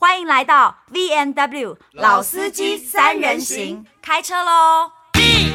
欢迎来到 VNW 老司机三人行，开车喽！VNW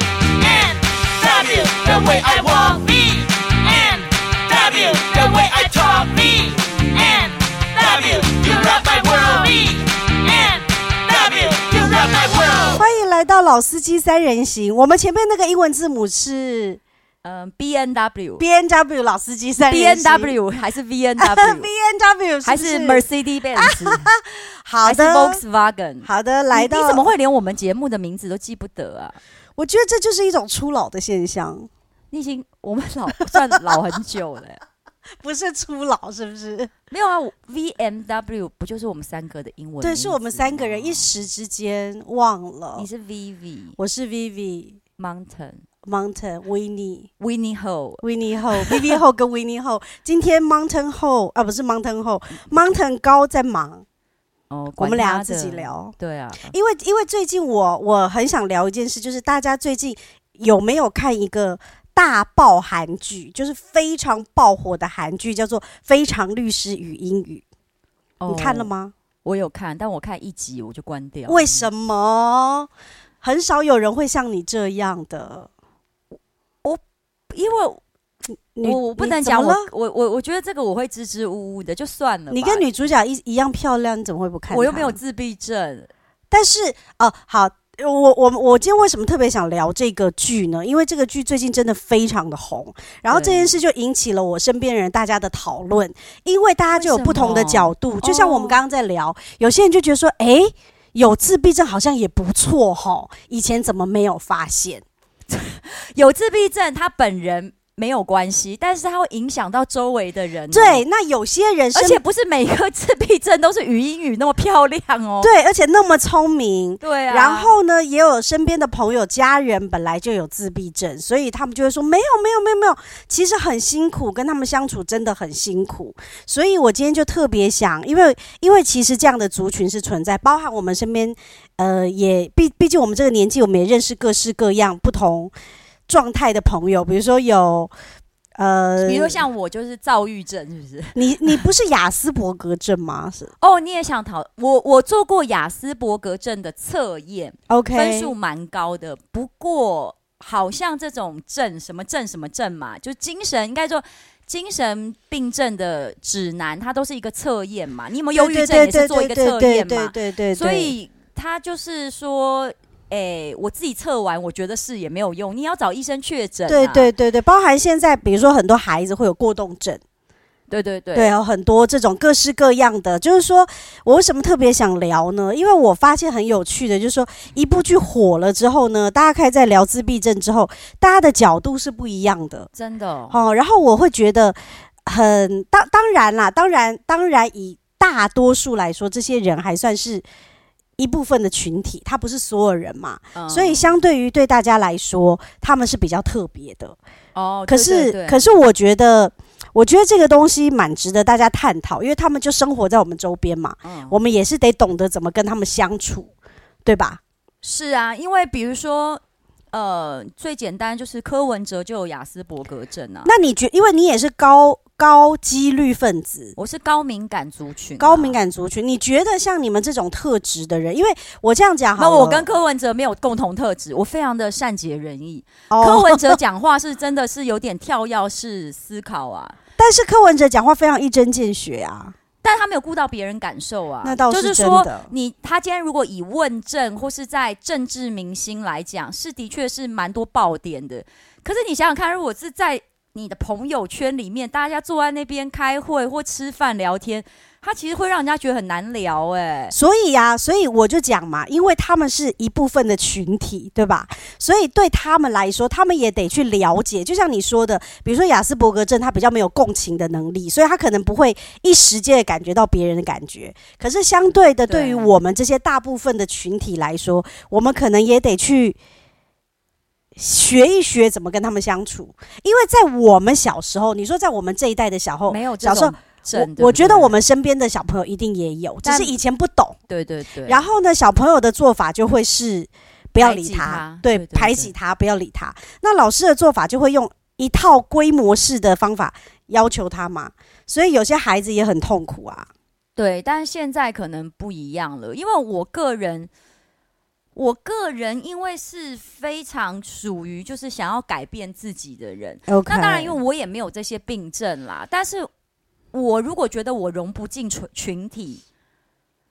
the way I walk, VNW the way I talk, VNW you rock my world, VNW you rock my world。欢迎来到老司机三人行，我们前面那个英文字母是。嗯，B N W，B N W 老司机三，B N W 还是 V N W，B N W 还是 Mercedes Benz，好的，Volkswagen，好的，来到你，你怎么会连我们节目的名字都记不得啊？我觉得这就是一种初老的现象。你已经我们老算老很久了，不是初老是不是？没有啊，V M W 不就是我们三个的英文？对，是我们三个人一时之间忘了。你是 V V，我是 V V Mountain。Mountain Winnie Winnie Ho Winnie Ho Vivi Ho 跟 Winnie Ho 今天 Mountain Ho 啊不是 Mountain Ho Mountain 高在忙哦，我们俩自己聊对啊，因为因为最近我我很想聊一件事，就是大家最近有没有看一个大爆韩剧，就是非常爆火的韩剧，叫做《非常律师与英语》，你看了吗？我有看，但我看一集我就关掉。为什么？很少有人会像你这样的。因为我我不能讲我我我我觉得这个我会支支吾吾的，就算了。你跟女主角一一样漂亮，你怎么会不看？我又没有自闭症。但是哦、呃，好，我我我今天为什么特别想聊这个剧呢？因为这个剧最近真的非常的红，然后这件事就引起了我身边人大家的讨论，因为大家就有不同的角度。就像我们刚刚在聊，哦、有些人就觉得说，哎、欸，有自闭症好像也不错哈，以前怎么没有发现？有自闭症，他本人没有关系，但是它会影响到周围的人、喔。对，那有些人，而且不是每个自闭症都是语音语那么漂亮哦、喔。对，而且那么聪明。对啊。然后呢，也有身边的朋友、家人本来就有自闭症，所以他们就会说：没有，没有，没有，没有。其实很辛苦，跟他们相处真的很辛苦。所以我今天就特别想，因为因为其实这样的族群是存在，包含我们身边，呃，也毕毕竟我们这个年纪，我们也认识各式各样不同。状态的朋友，比如说有，呃，比如说像我就是躁郁症，是不是？你你不是雅斯伯格症吗？是哦，你也想讨我？我做过雅斯伯格症的测验，OK，分数蛮高的。不过好像这种症什么症什么症嘛，就精神应该说精神病症的指南，它都是一个测验嘛。你有没有忧郁症也是做一个测验嘛？对对对对，所以他就是说。哎、欸，我自己测完，我觉得是也没有用。你要找医生确诊、啊。对对对对，包含现在，比如说很多孩子会有过动症，对对对，对，有很多这种各式各样的。就是说我为什么特别想聊呢？因为我发现很有趣的，就是说一部剧火了之后呢，大家开始在聊自闭症之后，大家的角度是不一样的，真的哦。哦然后我会觉得很当当然啦，当然当然以大多数来说，这些人还算是。一部分的群体，他不是所有人嘛，嗯、所以相对于对大家来说，他们是比较特别的。哦，可是可是我觉得，我觉得这个东西蛮值得大家探讨，因为他们就生活在我们周边嘛，嗯、我们也是得懂得怎么跟他们相处，对吧？是啊，因为比如说。呃，最简单就是柯文哲就有雅斯伯格症啊。那你觉，因为你也是高高几率分子，我是高敏感族群，高敏感族群。你觉得像你们这种特质的人，因为我这样讲好，那我跟柯文哲没有共同特质，我非常的善解人意。Oh. 柯文哲讲话是真的是有点跳跃式思考啊，但是柯文哲讲话非常一针见血啊。但他没有顾到别人感受啊，那倒是。就是说，你他今天如果以问政或是在政治明星来讲，是的确是蛮多爆点的。可是你想想看，如果是在你的朋友圈里面，大家坐在那边开会或吃饭聊天。他其实会让人家觉得很难聊，哎，所以呀，所以我就讲嘛，因为他们是一部分的群体，对吧？所以对他们来说，他们也得去了解。就像你说的，比如说雅斯伯格症，他比较没有共情的能力，所以他可能不会一时间感觉到别人的感觉。可是相对的，对于我们这些大部分的群体来说，我们可能也得去学一学怎么跟他们相处。因为在我们小时候，你说在我们这一代的小后，没有小时候。我我觉得我们身边的小朋友一定也有，只是以前不懂。对对对。然后呢，小朋友的做法就会是不要理他，对，排挤他，不要理他。那老师的做法就会用一套规模式的方法要求他嘛，所以有些孩子也很痛苦啊。对，但是现在可能不一样了，因为我个人，我个人因为是非常属于就是想要改变自己的人。那当然，因为我也没有这些病症啦。但是我如果觉得我融不进群群体，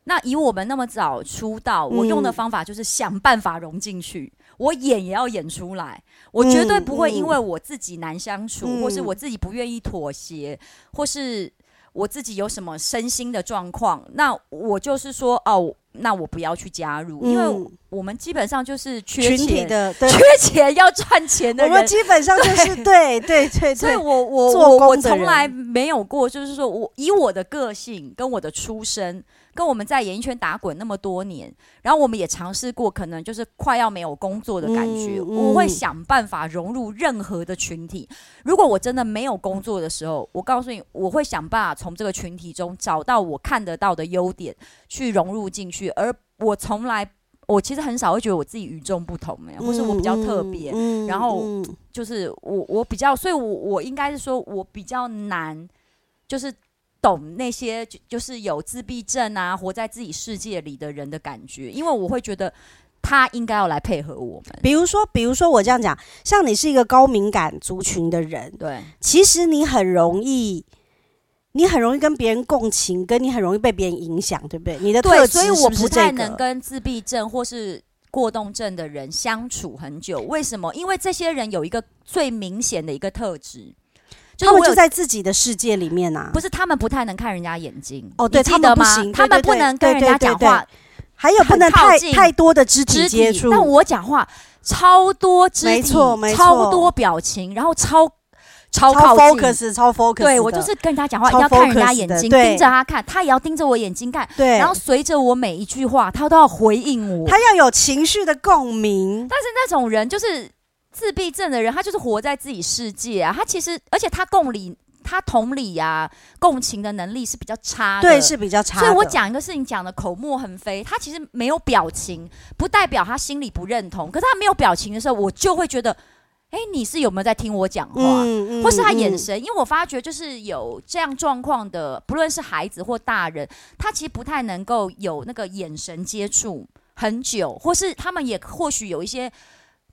那以我们那么早出道，我用的方法就是想办法融进去。嗯我演也要演出来，我绝对不会因为我自己难相处，嗯、或是我自己不愿意妥协，或是我自己有什么身心的状况，那我就是说哦，那我不要去加入，嗯、因为我们基本上就是缺钱的，缺钱要赚钱的人，我们基本上就是对。对对，对对，所以我我我我从来没有过，就是说我以我的个性跟我的出身。跟我们在演艺圈打滚那么多年，然后我们也尝试过，可能就是快要没有工作的感觉。嗯嗯、我会想办法融入任何的群体。如果我真的没有工作的时候，我告诉你，我会想办法从这个群体中找到我看得到的优点，去融入进去。而我从来，我其实很少会觉得我自己与众不同，或是我比较特别。嗯嗯、然后就是我，我比较，所以我我应该是说我比较难，就是。懂那些就就是有自闭症啊，活在自己世界里的人的感觉，因为我会觉得他应该要来配合我们。比如说，比如说我这样讲，像你是一个高敏感族群的人，对，其实你很容易，你很容易跟别人共情，跟你很容易被别人影响，对不对？你的特质是不是这个？对，所以我不太能跟自闭症或是过动症的人相处很久。为什么？因为这些人有一个最明显的一个特质。他们就在自己的世界里面啊，不是他们不太能看人家眼睛哦，对，他们不行，他们不能跟人家讲话，还有不能太太多的肢体接触。但我讲话超多肢体，没错没错，超多表情，然后超超靠 focus，超 focus。对，我就是跟人家讲话要看人家眼睛，盯着他看，他也要盯着我眼睛看，对，然后随着我每一句话，他都要回应我，他要有情绪的共鸣。但是那种人就是。自闭症的人，他就是活在自己世界啊。他其实，而且他共理、他同理呀、啊、共情的能力是比较差的，对，是比较差。所以我讲一个事情讲的口沫横飞，他其实没有表情，不代表他心里不认同。可是他没有表情的时候，我就会觉得，哎，你是有没有在听我讲话？嗯嗯、或是他眼神？嗯、因为我发觉，就是有这样状况的，不论是孩子或大人，他其实不太能够有那个眼神接触很久，或是他们也或许有一些。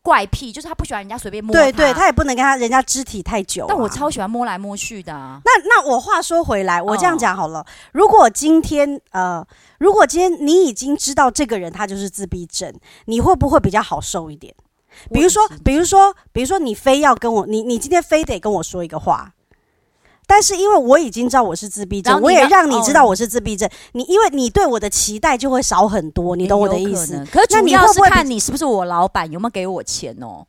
怪癖就是他不喜欢人家随便摸他，对对，他也不能跟他人家肢体太久啊。但我超喜欢摸来摸去的啊。那那我话说回来，我这样讲好了。如果今天呃，如果今天你已经知道这个人他就是自闭症，你会不会比较好受一点？比如说，比如说，比如说，你非要跟我，你你今天非得跟我说一个话。但是因为我已经知道我是自闭症，我也让你知道我是自闭症。你因为你对我的期待就会少很多，你懂我的意思？可是主要是看你是不是我老板，有没有给我钱哦。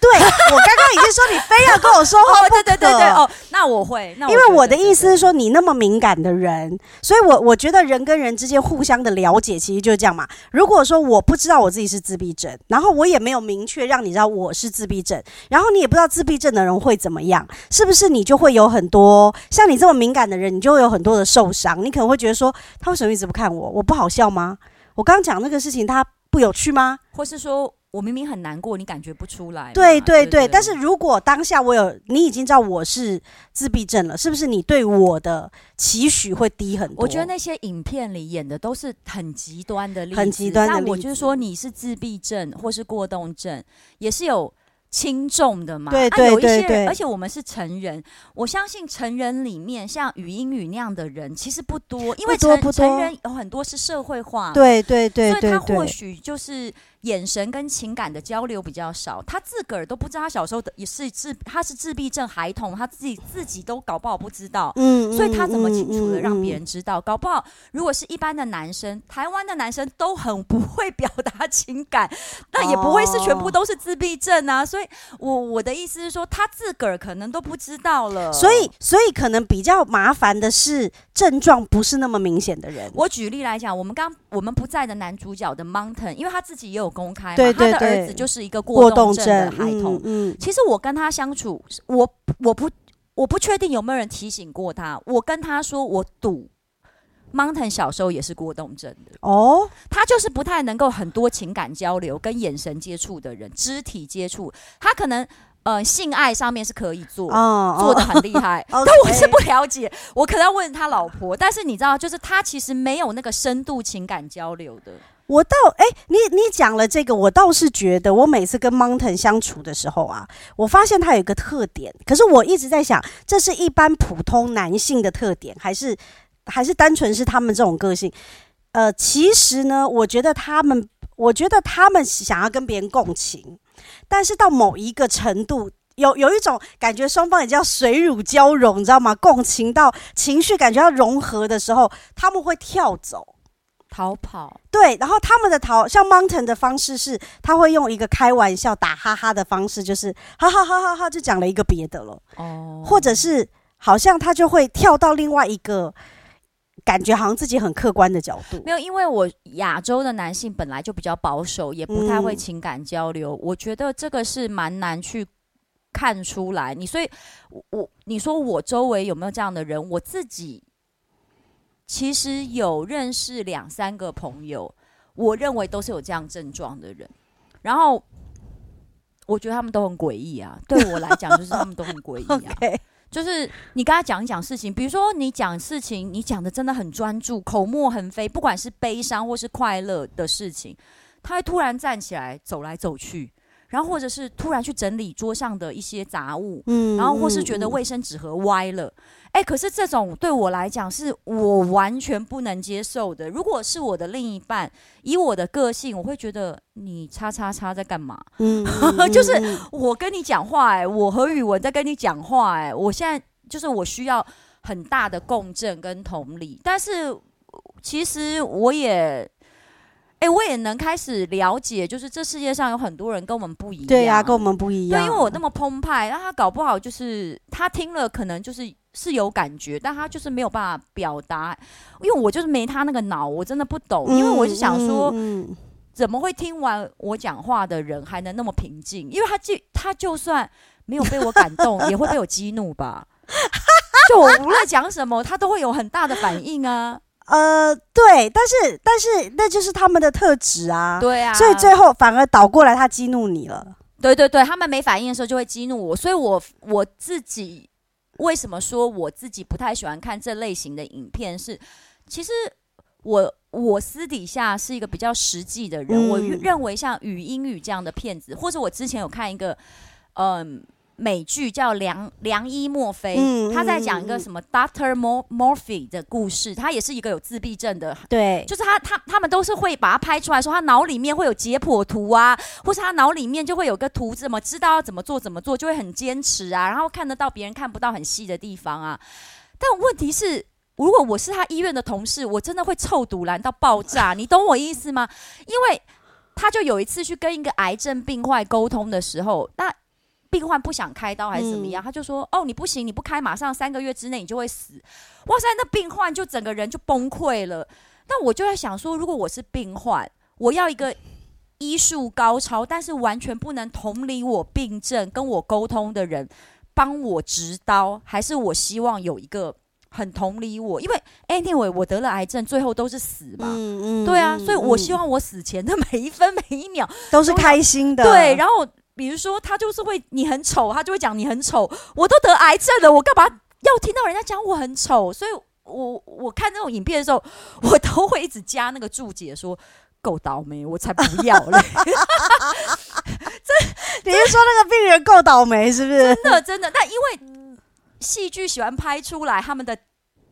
对，我刚刚已经说你非要跟我说话对对对对哦，那我会，那我因为我的意思是说你那么敏感的人，所以我我觉得人跟人之间互相的了解其实就是这样嘛。如果说我不知道我自己是自闭症，然后我也没有明确让你知道我是自闭症，然后你也不知道自闭症的人会怎么样，是不是你就会有很多像你这么敏感的人，你就会有很多的受伤，你可能会觉得说他为什么一直不看我？我不好笑吗？我刚刚讲那个事情他不有趣吗？或是说？我明明很难过，你感觉不出来。对对对，但是如果当下我有，你已经知道我是自闭症了，是不是你对我的期许会低很多？我觉得那些影片里演的都是很极端的例子，很极端的例子。那我就是说，你是自闭症或是过动症，也是有。轻重的嘛，对对对对，啊、有一些人，而且我们是成人，我相信成人里面像语音语那样的人其实不多，因为成成人有很多是社会化，对对对，所以他或许就是眼神跟情感的交流比较少，他自个儿都不知道他小时候的也是自他是自闭症孩童，他自己自己都搞不好不知道，嗯，所以他怎么清楚的让别人知道？嗯嗯嗯、搞不好如果是一般的男生，台湾的男生都很不会表达情感，那也不会是全部都是自闭症啊，所以。我我的意思是说，他自个儿可能都不知道了，所以所以可能比较麻烦的是症状不是那么明显的人。我举例来讲，我们刚我们不在的男主角的 Mountain，因为他自己也有公开嘛，对对对，他的儿子就是一个过动症的孩童。嗯，嗯，其实我跟他相处，我我不我不确定有没有人提醒过他，我跟他说我赌。Mountain 小时候也是过动症的哦，他就是不太能够很多情感交流跟眼神接触的人，肢体接触，他可能呃性爱上面是可以做，哦、做的很厉害，哦、但我是不了解，我可能要问他老婆。但是你知道，就是他其实没有那个深度情感交流的。我倒哎、你你讲了这个，我倒是觉得，我每次跟 Mountain 相处的时候啊，我发现他有一个特点，可是我一直在想，这是一般普通男性的特点，还是还是单纯是他们这种个性？呃，其实呢，我觉得他们，我觉得他们想要跟别人共情，但是到某一个程度，有有一种感觉，双方也叫水乳交融，你知道吗？共情到情绪感觉要融合的时候，他们会跳走。逃跑，对，然后他们的逃，像 Mountain 的方式是，他会用一个开玩笑、打哈哈的方式，就是哈哈哈哈哈，就讲了一个别的了。哦，或者是好像他就会跳到另外一个感觉，好像自己很客观的角度。没有，因为我亚洲的男性本来就比较保守，也不太会情感交流。嗯、我觉得这个是蛮难去看出来。你所以，我你说我周围有没有这样的人？我自己。其实有认识两三个朋友，我认为都是有这样症状的人，然后我觉得他们都很诡异啊。对我来讲，就是他们都很诡异啊。Okay. 就是你跟他讲一讲事情，比如说你讲事情，你讲的真的很专注，口沫横飞，不管是悲伤或是快乐的事情，他会突然站起来走来走去，然后或者是突然去整理桌上的一些杂物，嗯，然后或是觉得卫生纸盒歪了。哎、欸，可是这种对我来讲是我完全不能接受的。如果是我的另一半，以我的个性，我会觉得你叉叉叉在干嘛？嗯，就是我跟你讲话、欸，哎，我和宇文在跟你讲话、欸，哎，我现在就是我需要很大的共振跟同理。但是其实我也，哎、欸，我也能开始了解，就是这世界上有很多人跟我们不一样。对呀、啊，跟我们不一样。对，因为我那么澎湃，那他搞不好就是他听了，可能就是。是有感觉，但他就是没有办法表达，因为我就是没他那个脑，我真的不懂。因为我是想说，怎么会听完我讲话的人还能那么平静？因为他就他就算没有被我感动，也会被我激怒吧？就我无论讲什么，他都会有很大的反应啊。呃，对，但是但是那就是他们的特质啊。对啊，所以最后反而倒过来，他激怒你了。对对对，他们没反应的时候就会激怒我，所以我我自己。为什么说我自己不太喜欢看这类型的影片？是，其实我我私底下是一个比较实际的人。嗯、我认为像《语英语》这样的片子，或者我之前有看一个，嗯。美剧叫良良医墨菲，嗯、他在讲一个什么 Doctor morphy 的故事，他也是一个有自闭症的，对，就是他他他们都是会把它拍出来说，他脑里面会有解剖图啊，或是他脑里面就会有个图，怎么知道要怎么做怎么做，就会很坚持啊，然后看得到别人看不到很细的地方啊。但问题是，如果我是他医院的同事，我真的会臭堵拦到爆炸，你懂我意思吗？因为他就有一次去跟一个癌症病患沟通的时候，那。病患不想开刀还是怎么样？嗯、他就说：“哦，你不行，你不开，马上三个月之内你就会死。”哇塞，那病患就整个人就崩溃了。那我就在想说，如果我是病患，我要一个医术高超，但是完全不能同理我病症、跟我沟通的人帮我执刀，还是我希望有一个很同理我？因为 anyway，我得了癌症，最后都是死嘛。嗯嗯，对啊，所以我希望我死前的每一分每一秒都是开心的。对，然后。比如说，他就是会你很丑，他就会讲你很丑。我都得癌症了，我干嘛要听到人家讲我很丑？所以我我看这种影片的时候，我都会一直加那个注解说，够倒霉，我才不要嘞。这 你是说那个病人够倒霉是不是？真的真的。那因为戏剧喜欢拍出来他们的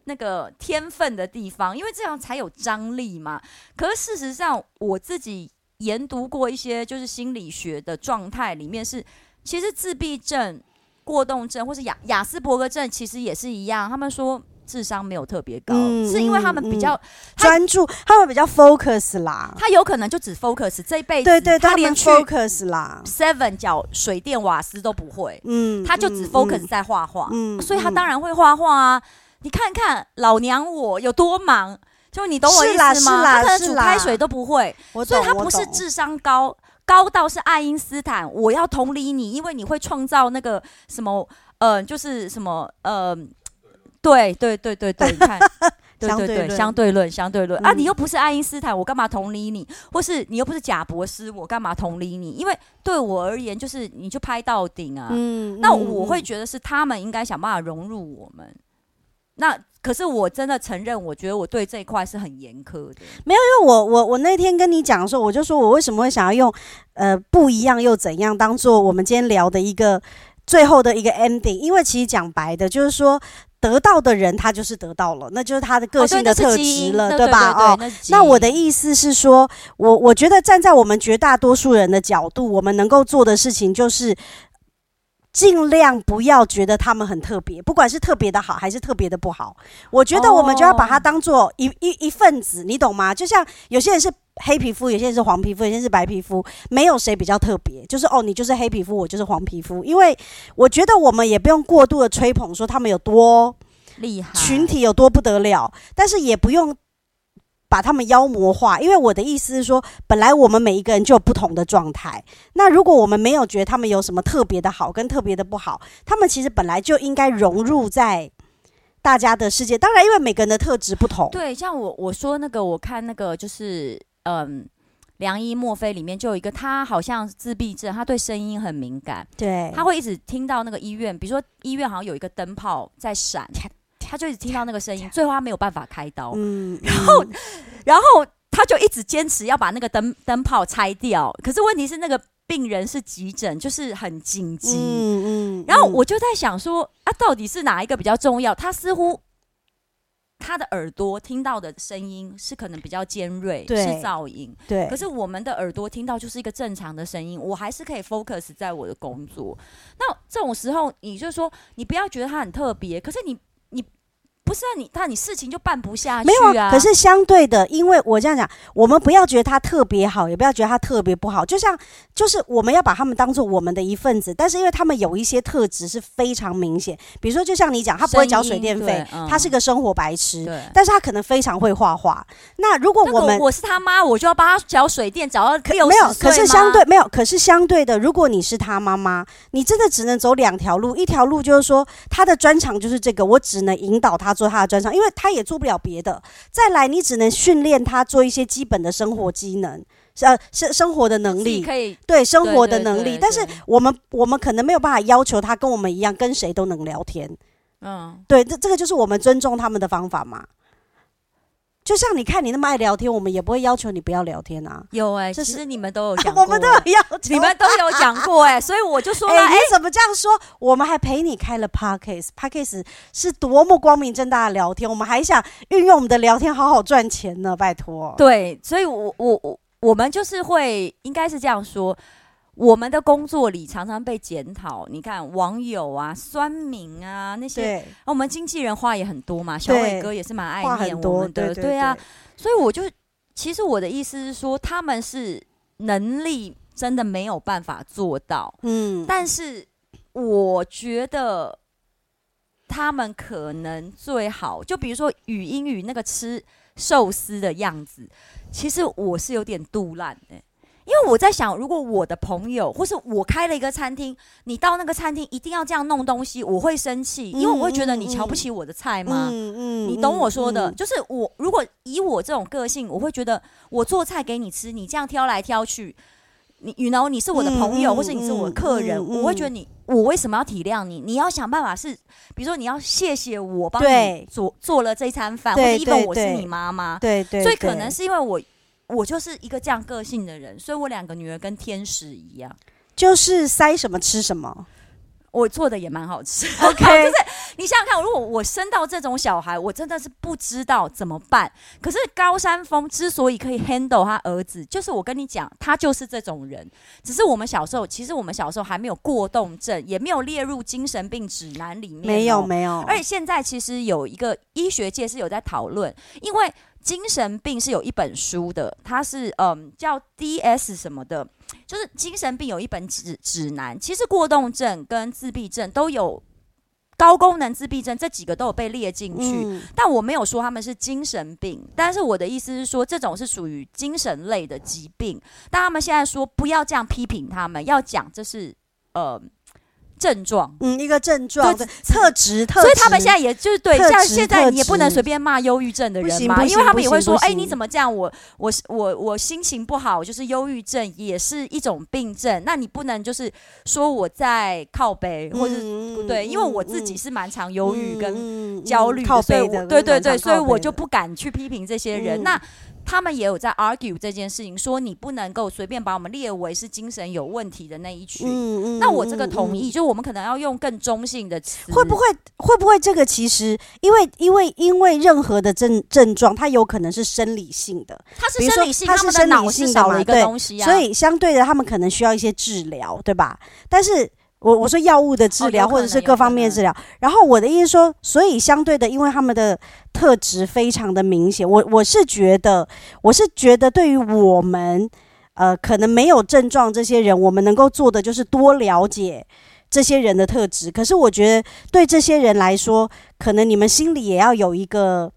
那个天分的地方，因为这样才有张力嘛。可是事实上，我自己。研读过一些就是心理学的状态，里面是其实自闭症、过动症或是雅雅斯伯格症，其实也是一样。他们说智商没有特别高，嗯、是因为他们比较专、嗯嗯、注，他们比较 focus 啦。他有可能就只 focus 这一辈子，对对，他连 focus 啦，seven 角水电瓦斯都不会，嗯，他就只 focus 在画画，嗯，所以他当然会画画啊。你看看老娘我有多忙。就你懂我意思吗？是啦，他可能煮开水都不会，所以他不是智商高，高到是爱因斯坦。我要同理你，因为你会创造那个什么，呃，就是什么，呃，对对对对对，你看，对对对，相对论，相对论啊！你又不是爱因斯坦，我干嘛同理你？或是你又不是贾伯斯，我干嘛同理你？因为对我而言，就是你就拍到顶啊。嗯，那我会觉得是他们应该想办法融入我们。那可是我真的承认，我觉得我对这一块是很严苛的。没有，因为我我我那天跟你讲的时候，我就说我为什么会想要用呃不一样又怎样当做我们今天聊的一个最后的一个 ending？因为其实讲白的，就是说。得到的人，他就是得到了，那就是他的个性的特质了，对吧？哦，那我的意思是说，我我觉得站在我们绝大多数人的角度，我们能够做的事情就是尽量不要觉得他们很特别，不管是特别的好还是特别的不好。我觉得我们就要把它当做一一一份子，你懂吗？就像有些人是。黑皮肤，有些人是黄皮肤，有些人是白皮肤，没有谁比较特别。就是哦，你就是黑皮肤，我就是黄皮肤。因为我觉得我们也不用过度的吹捧，说他们有多厉害，群体有多不得了，但是也不用把他们妖魔化。因为我的意思是说，本来我们每一个人就有不同的状态。那如果我们没有觉得他们有什么特别的好跟特别的不好，他们其实本来就应该融入在大家的世界。当然，因为每个人的特质不同。对，像我我说那个，我看那个就是。嗯，良医墨菲里面就有一个，他好像自闭症，他对声音很敏感，对，他会一直听到那个医院，比如说医院好像有一个灯泡在闪，他就一直听到那个声音，最后他没有办法开刀，嗯，然后，然后他就一直坚持要把那个灯灯泡拆掉，可是问题是那个病人是急诊，就是很紧急，嗯嗯，然后我就在想说，啊，到底是哪一个比较重要？他似乎。他的耳朵听到的声音是可能比较尖锐，是噪音。对，可是我们的耳朵听到就是一个正常的声音，我还是可以 focus 在我的工作。那这种时候，你就说你不要觉得他很特别，可是你。不是啊，你那你事情就办不下去啊。没有啊，可是相对的，因为我这样讲，我们不要觉得他特别好，也不要觉得他特别不好。就像，就是我们要把他们当做我们的一份子。但是因为他们有一些特质是非常明显，比如说，就像你讲，他不会缴水电费，嗯、他是个生活白痴，但是他可能非常会画画。那如果我们我是他妈，我就要帮他缴水电，缴到六十岁吗？没有，可是相对没有，可是相对的，如果你是他妈妈，你真的只能走两条路，一条路就是说他的专长就是这个，我只能引导他做他的专长，因为。他也做不了别的。再来，你只能训练他做一些基本的生活机能，呃，生生活的能力，可以对生活的能力。但是我们我们可能没有办法要求他跟我们一样，跟谁都能聊天。嗯，对，这这个就是我们尊重他们的方法嘛。就像你看你那么爱聊天，我们也不会要求你不要聊天啊。有哎、欸，这是其实你们都有讲过，我们都有要求，你们都有讲过哎、欸，所以我就说了，哎、欸，你怎么这样说？我们还陪你开了 Podcast，Podcast 是多么光明正大的聊天，我们还想运用我们的聊天好好赚钱呢，拜托。对，所以我我我我们就是会应该是这样说。我们的工作里常常被检讨，你看网友啊、酸民啊那些，对。我们经纪人话也很多嘛，小伟哥也是蛮爱念我们的，对，啊，所以我就其实我的意思是说，他们是能力真的没有办法做到，嗯，但是我觉得他们可能最好，就比如说语音语那个吃寿司的样子，其实我是有点肚烂的。因为我在想，如果我的朋友或是我开了一个餐厅，你到那个餐厅一定要这样弄东西，我会生气，因为我会觉得你瞧不起我的菜吗？嗯嗯，你懂我说的，就是我如果以我这种个性，我会觉得我做菜给你吃，你这样挑来挑去，你，you know，你是我的朋友，或是你是我的客人，我会觉得你，我为什么要体谅你？你要想办法是，比如说你要谢谢我帮你做做了这一餐饭，或者因为我是你妈妈，对对，所以可能是因为我。我就是一个这样个性的人，所以我两个女儿跟天使一样，就是塞什么吃什么。我做的也蛮好吃，OK。就是你想想看，如果我生到这种小孩，我真的是不知道怎么办。可是高山峰之所以可以 handle 他儿子，就是我跟你讲，他就是这种人。只是我们小时候，其实我们小时候还没有过动症，也没有列入精神病指南里面喔。没有，没有。而且现在其实有一个医学界是有在讨论，因为。精神病是有一本书的，它是嗯叫 DS 什么的，就是精神病有一本指指南。其实过动症跟自闭症都有，高功能自闭症这几个都有被列进去，嗯、但我没有说他们是精神病。但是我的意思是说，这种是属于精神类的疾病。但他们现在说不要这样批评他们，要讲这是呃。症状，嗯，一个症状的特质，特质。所以他们现在也就是对，像现在你也不能随便骂忧郁症的人嘛，因为他们也会说，哎、你怎么这样？我我我我心情不好，就是忧郁症也是一种病症。那你不能就是说我在靠北，或者不对，因为我自己是蛮常忧郁跟焦虑的，靠背的所以我对对对，所以我就不敢去批评这些人。嗯那。他们也有在 argue 这件事情，说你不能够随便把我们列为是精神有问题的那一群。嗯那我这个同意，就我们可能要用更中性的词。会不会会不会这个其实因为因为因为任何的症症状，它有可能是生理性的，它是生理性，它是生理脑是少了一个对东西啊，所以相对的，他们可能需要一些治疗，对吧？但是。我我说药物的治疗，或者是各方面的治疗。然后我的意思说，所以相对的，因为他们的特质非常的明显，我我是觉得，我是觉得对于我们，呃，可能没有症状这些人，我们能够做的就是多了解这些人的特质。可是我觉得对这些人来说，可能你们心里也要有一个，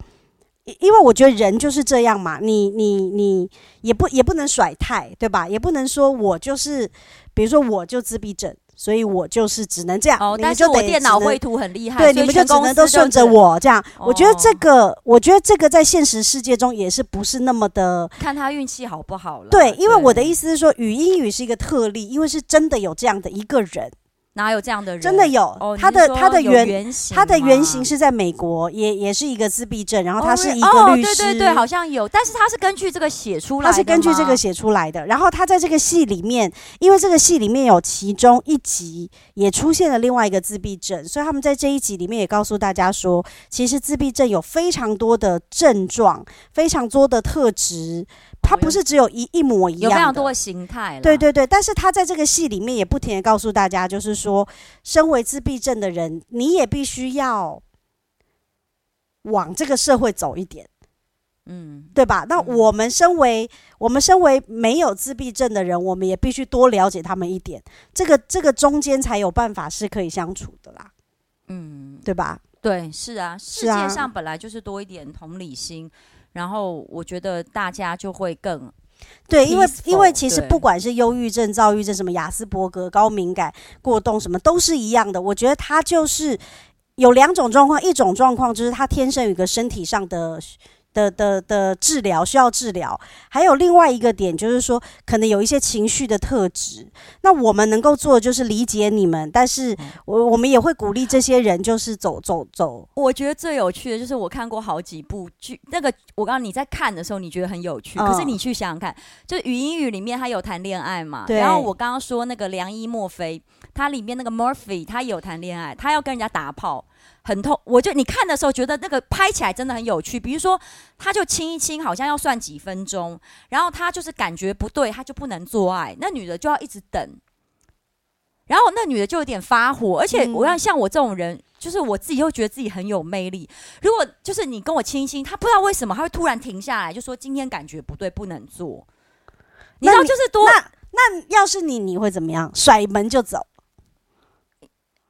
因为我觉得人就是这样嘛，你你你也不也不能甩态，对吧？也不能说我就是，比如说我就自闭症。所以我就是只能这样，哦，但是我电脑绘图很厉害，对，你们就只能都顺着我这样。哦、我觉得这个，我觉得这个在现实世界中也是不是那么的，看他运气好不好了。对，因为我的意思是说，语音语是一个特例，因为是真的有这样的一个人。哪有这样的人？真的有，哦、他的他的原，原他的原型是在美国，也也是一个自闭症，然后他是一个律师，哦、对对对，好像有，但是他是根据这个写出来的，他是根据这个写出来的。然后他在这个戏里面，因为这个戏里面有其中一集也出现了另外一个自闭症，所以他们在这一集里面也告诉大家说，其实自闭症有非常多的症状，非常多的特质。他不是只有一一模一样的，有非常多的形态。对对对，但是他在这个戏里面也不停的告诉大家，就是说，身为自闭症的人，你也必须要往这个社会走一点，嗯，对吧？那我们身为我们身为没有自闭症的人，我们也必须多了解他们一点，这个这个中间才有办法是可以相处的啦，嗯，对吧？对，是啊，世界上本来就是多一点同理心。然后我觉得大家就会更对，因为因为其实不管是忧郁症、躁郁症、什么雅斯伯格、高敏感、过动什么，都是一样的。我觉得他就是有两种状况，一种状况就是他天生有一个身体上的。的的的治疗需要治疗，还有另外一个点就是说，可能有一些情绪的特质。那我们能够做的就是理解你们，但是我我们也会鼓励这些人就是走走走。我觉得最有趣的就是我看过好几部剧，那个我刚刚你在看的时候你觉得很有趣，可是你去想想看，就语音语里面他有谈恋爱嘛？对。然后我刚刚说那个良医墨菲，他里面那个 Murphy 他有谈恋爱，他要跟人家打炮。很痛，我就你看的时候觉得那个拍起来真的很有趣。比如说，他就亲一亲，好像要算几分钟，然后他就是感觉不对，他就不能做爱，那女的就要一直等，然后那女的就有点发火。而且我要像我这种人，就是我自己又觉得自己很有魅力。如果就是你跟我亲一亲，他不知道为什么他会突然停下来，就说今天感觉不对，不能做。你知道就是多那那要是你，你会怎么样？甩门就走。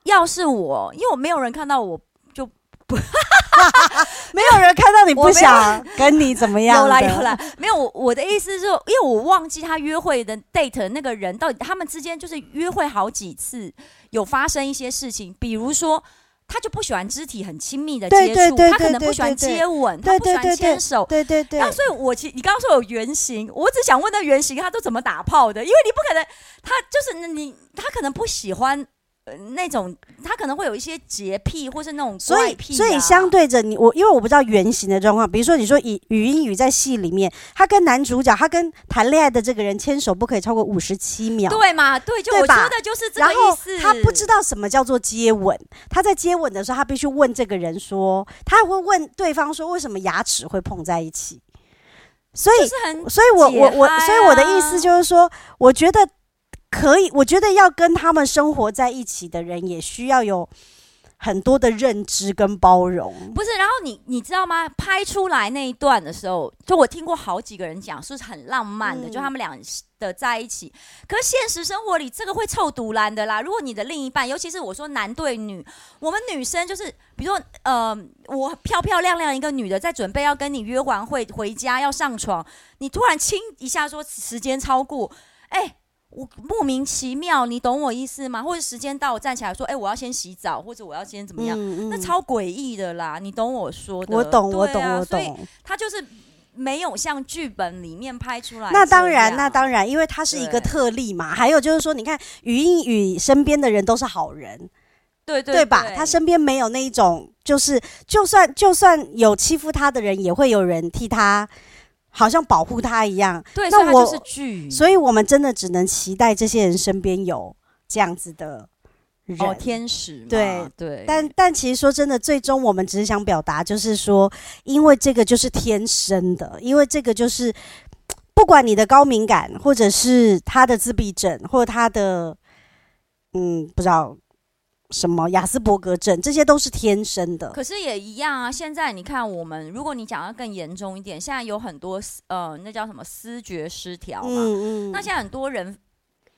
要是我，因为我没有人看到我就不，没有人看到你不想跟你怎么样？有啦有啦，没有。我我的意思是，因为我忘记他约会的 date 那个人到底他们之间就是约会好几次，有发生一些事情，比如说他就不喜欢肢体很亲密的接触，他可能不喜欢接吻，他不喜欢牵手，对对对。然后所以，我其实你刚刚说有原型，我只想问那原型他都怎么打炮的？因为你不可能，他就是你，他可能不喜欢。呃，那种他可能会有一些洁癖，或是那种怪癖啊。所以，所以相对着你我，因为我不知道原型的状况。比如说，你说以语音语在戏里面，他跟男主角，他跟谈恋爱的这个人牵手不可以超过五十七秒，对嘛？对，就我说的就是这个意思。他不知道什么叫做接吻，他在接吻的时候，他必须问这个人说，他会问对方说，为什么牙齿会碰在一起？所以，所以我我我，所以我的意思就是说，我觉得。可以，我觉得要跟他们生活在一起的人，也需要有很多的认知跟包容。不是，然后你你知道吗？拍出来那一段的时候，就我听过好几个人讲，是很浪漫的，嗯、就他们俩的在一起。可是现实生活里，这个会臭独蓝的啦。如果你的另一半，尤其是我说男对女，我们女生就是，比如说，呃，我漂漂亮亮一个女的，在准备要跟你约完会回家要上床，你突然亲一下说时间超过，哎。我莫名其妙，你懂我意思吗？或者时间到，我站起来说，哎、欸，我要先洗澡，或者我要先怎么样？嗯嗯、那超诡异的啦，你懂我说的？我懂，啊、我懂，我懂。他就是没有像剧本里面拍出来。那当然，那当然，因为他是一个特例嘛。还有就是说，你看于英禑身边的人都是好人，对对，对，对吧？他身边没有那一种，就是就算就算有欺负他的人，也会有人替他。好像保护他一样，对，那我就是剧，所以我们真的只能期待这些人身边有这样子的人，哦，天使，对对。但但其实说真的，最终我们只是想表达，就是说，因为这个就是天生的，因为这个就是不管你的高敏感，或者是他的自闭症，或者他的嗯，不知道。什么雅斯伯格症，这些都是天生的。可是也一样啊。现在你看，我们如果你讲的更严重一点，现在有很多呃，那叫什么思觉失调嘛。嗯嗯。那现在很多人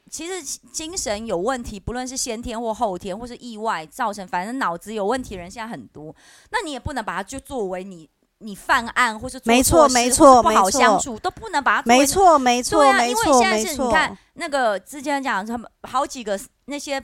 其实精神有问题，不论是先天或后天，或是意外造成，反正脑子有问题的人现在很多。那你也不能把它就作为你你犯案或是做错没错，不好相处都不能把它没错没错对啊，没错，因为现在是你看那个之前讲他们好几个那些。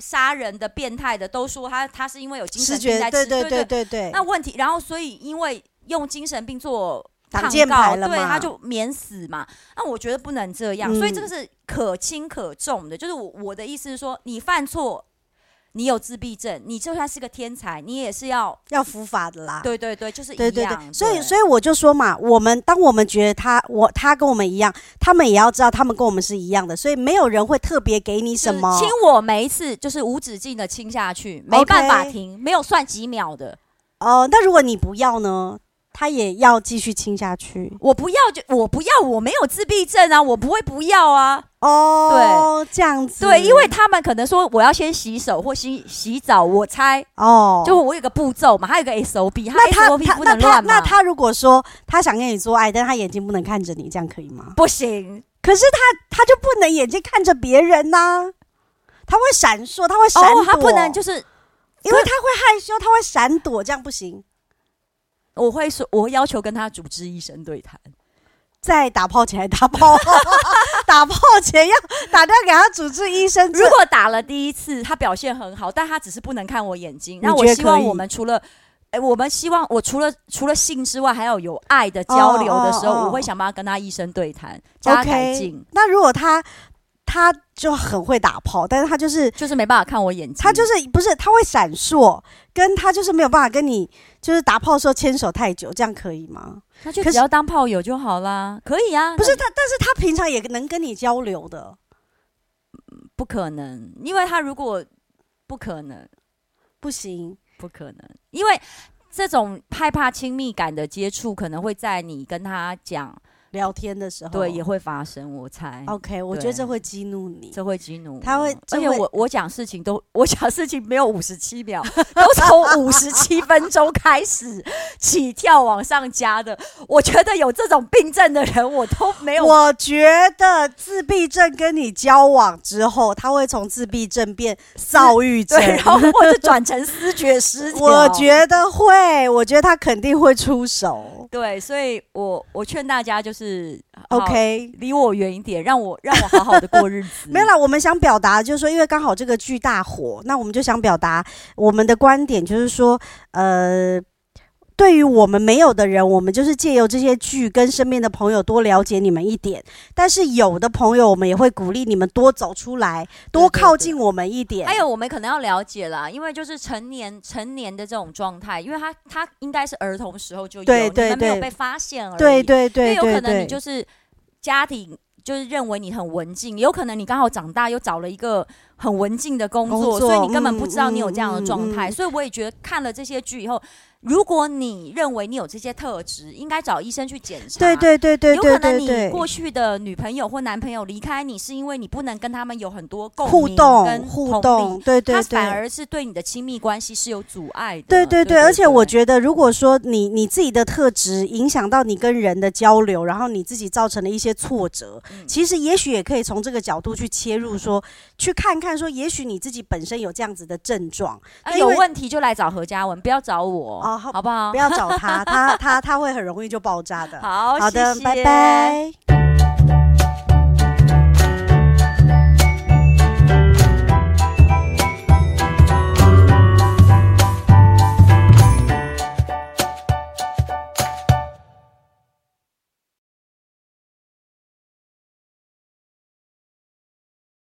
杀人的变态的都说他他是因为有精神病在吃，对对对对对。那问题，然后所以因为用精神病做抗告，对他就免死嘛。那我觉得不能这样，嗯、所以这个是可轻可重的。就是我我的意思是说，你犯错。你有自闭症，你就算是个天才，你也是要要伏法的啦。对对对，就是一样。对对对，所以所以我就说嘛，我们当我们觉得他我他跟我们一样，他们也要知道他们跟我们是一样的，所以没有人会特别给你什么。亲我每一次就是无止境的亲下去，没办法停没有算几秒的。哦、呃，那如果你不要呢？他也要继续亲下去。我不要就我不要，我没有自闭症啊，我不会不要啊。哦，对，这样子。对，因为他们可能说我要先洗手或洗洗澡，我猜哦，就我有个步骤嘛，他有个 SOP，那他 SOP 不能乱嘛。那他如果说他想跟你做爱，但他眼睛不能看着你，这样可以吗？不行。可是他他就不能眼睛看着别人呐、啊？他会闪烁，他会闪躲、哦，他不能就是因为他会害羞，他会闪躲，这样不行。我会说，我会要求跟他主治医生对谈，在打炮前还打炮，打炮前要打电话给他主治医生。如果打了第一次，他表现很好，但他只是不能看我眼睛。那我希望我们除了，哎、欸，我们希望我除了除了性之外，还要有爱的交流的时候，哦哦哦、我会想办法跟他医生对谈，叫他改进。那如果他？他就很会打炮，但是他就是就是没办法看我眼睛。他就是不是他会闪烁，跟他就是没有办法跟你就是打炮的时候牵手太久，这样可以吗？那就只要当炮友就好啦，可以啊。不是他，但是他平常也能跟你交流的，不可能，因为他如果不可能，不行，不可能，因为这种害怕亲密感的接触，可能会在你跟他讲。聊天的时候，对，也会发生，我猜。OK，我觉得这会激怒你，这会激怒他会，而且我我讲事情都，我讲事情没有五十七秒，都从五十七分钟开始起跳往上加的。我觉得有这种病症的人，我都没有。我觉得自闭症跟你交往之后，他会从自闭症变躁郁症，然后或者转成思觉失调。我觉得会，我觉得他肯定会出手。对，所以我我劝大家就是。OK，离我远一点，让我让我好好的过日子。没有啦，我们想表达就是说，因为刚好这个剧大火，那我们就想表达我们的观点，就是说，呃。对于我们没有的人，我们就是借由这些剧跟身边的朋友多了解你们一点。但是有的朋友，我们也会鼓励你们多走出来，多靠近我们一点。还有，我们可能要了解啦，因为就是成年成年的这种状态，因为他他应该是儿童时候就有，对对对，你们没有被发现而已。对对对，因为有可能你就是家庭就是认为你很文静，有可能你刚好长大又找了一个很文静的工作，工作，所以你根本不知道你有这样的状态。嗯嗯嗯嗯，所以我也觉得看了这些剧以后。如果你认为你有这些特质，应该找医生去检查。对对对对，有可能你过去的女朋友或男朋友离开你，是因为你不能跟他们有很多共互动跟互动。对对对，他反而是对你的亲密关系是有阻碍的。对对对，而且我觉得，如果说你你自己的特质影响到你跟人的交流，然后你自己造成了一些挫折，其实也许也可以从这个角度去切入，说去看看，说也许你自己本身有这样子的症状，有问题就来找何嘉文，不要找我。好不好？不要找他，他他他会很容易就爆炸的。好，好的，谢谢。拜拜。